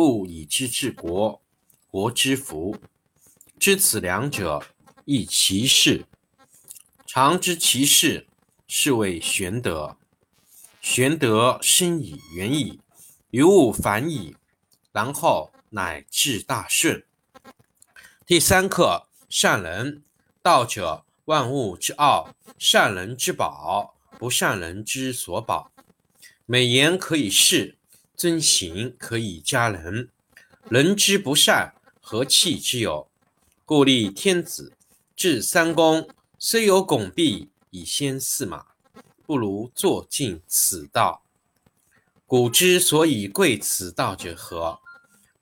不以知治国，国之福。知此两者，亦其事。常知其事，是谓玄德。玄德深以远矣，于物反矣，然后乃至大顺。第三课：善人。道者，万物之奥，善人之宝，不善人之所宝。美言可以世，尊行可以加人。人之不善，何气之有？故立天子，制三公，虽有拱璧以先驷马。不如坐尽此道。古之所以贵此道者何？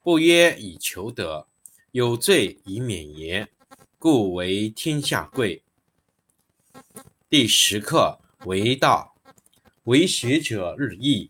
不曰以求得，有罪以免也。故为天下贵。第十课为道，为学者日益，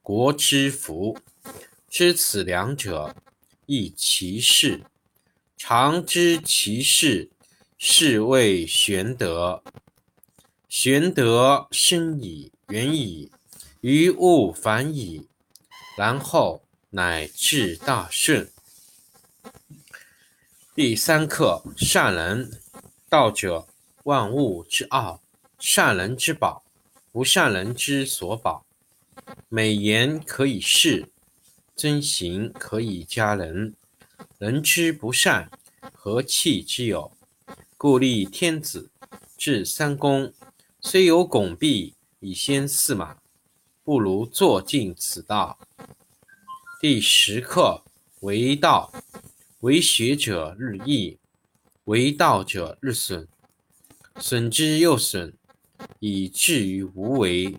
国之福。知此两者，亦其事。常知其事，是谓玄德。玄德深矣，远矣，于物反矣，然后乃至大顺。第三课：善人。道者，万物之奥，善人之宝，不善人之所宝。美言可以世，尊行可以加人。人之不善，何气之有？故立天子，制三公。虽有拱璧以先驷马，不如坐尽此道。第十课为道，为学者日益，为道者日损，损之又损，以至于无为。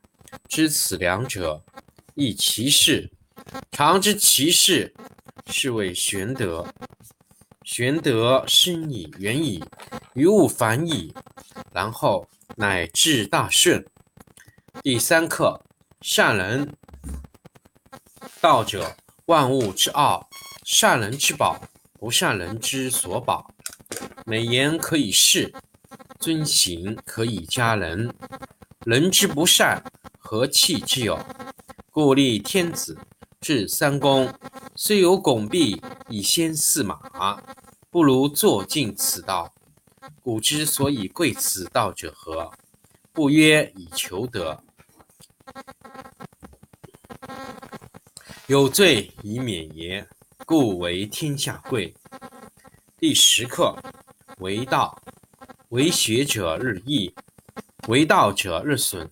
知此两者，亦其事。常知其事，是谓玄德。玄德深矣，远矣，于物反矣，然后乃至大顺。第三课：善人。道者，万物之奥，善人之宝，不善人之所宝。美言可以世，尊行可以加人。人之不善，何气之有？故立天子，至三公，虽有拱璧以先驷马，不如坐尽此道。古之所以贵此道者何？不曰以求得。有罪以免也，故为天下贵。第十课：为道，为学者日益，为道者日损，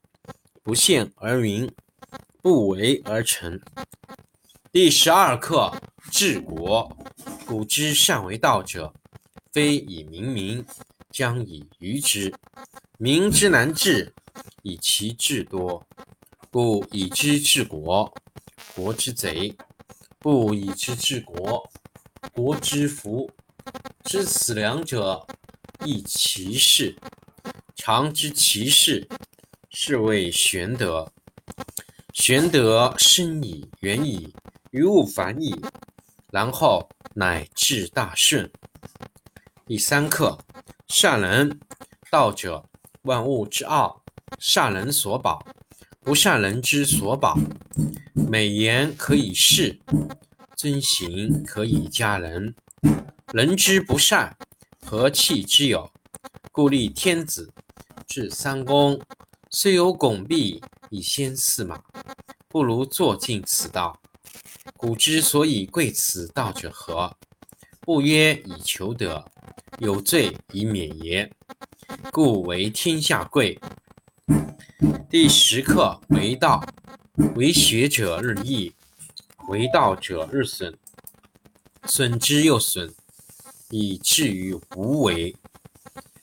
不见而明，不为而成。第十二课：治国。古之善为道者，非以明民，将以愚之。民之难治，以其智多。故以知治国，国之贼；不以知治国，国之福。知此两者，亦其事。常知其事，是谓玄德。玄德深矣，远矣，于物反矣，然后乃至大顺。第三课：善人。道者，万物之奥，善人所保。不善人之所保，美言可以世，尊行可以加人。人之不善，何气之有？故立天子，制三公，虽有拱璧以先驷马，不如坐尽此道。古之所以贵此道者何？不曰以求得，有罪以免也。故为天下贵。第十课：为道，为学者日益，为道者日损，损之又损，以至于无为。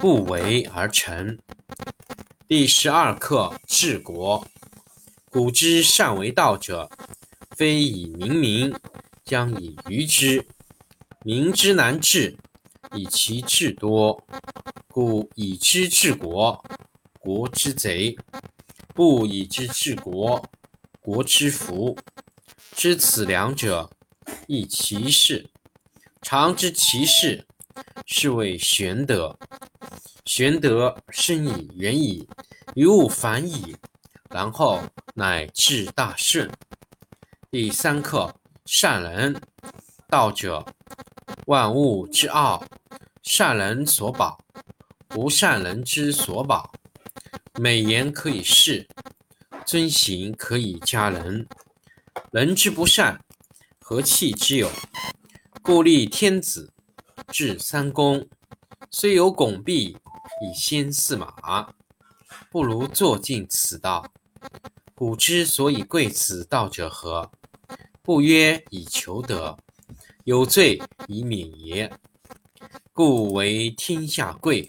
不为而成。第十二课：治国。古之善为道者，非以明民，将以愚之。民之难治，以其智多。故以知治国，国之贼。不以知治国，国之福。知此两者，亦其事。常知其事，是谓玄德。玄德深以，远矣，于物反矣，然后乃至大顺。第三课：善人。道者，万物之奥，善人所保，不善人之所保。美言可以世，尊行可以加人。人之不善，何气之有？故立天子，至三公，虽有拱璧以先驷马，不如坐尽此道。古之所以贵此道者何？不曰以求得，有罪以免也。故为天下贵。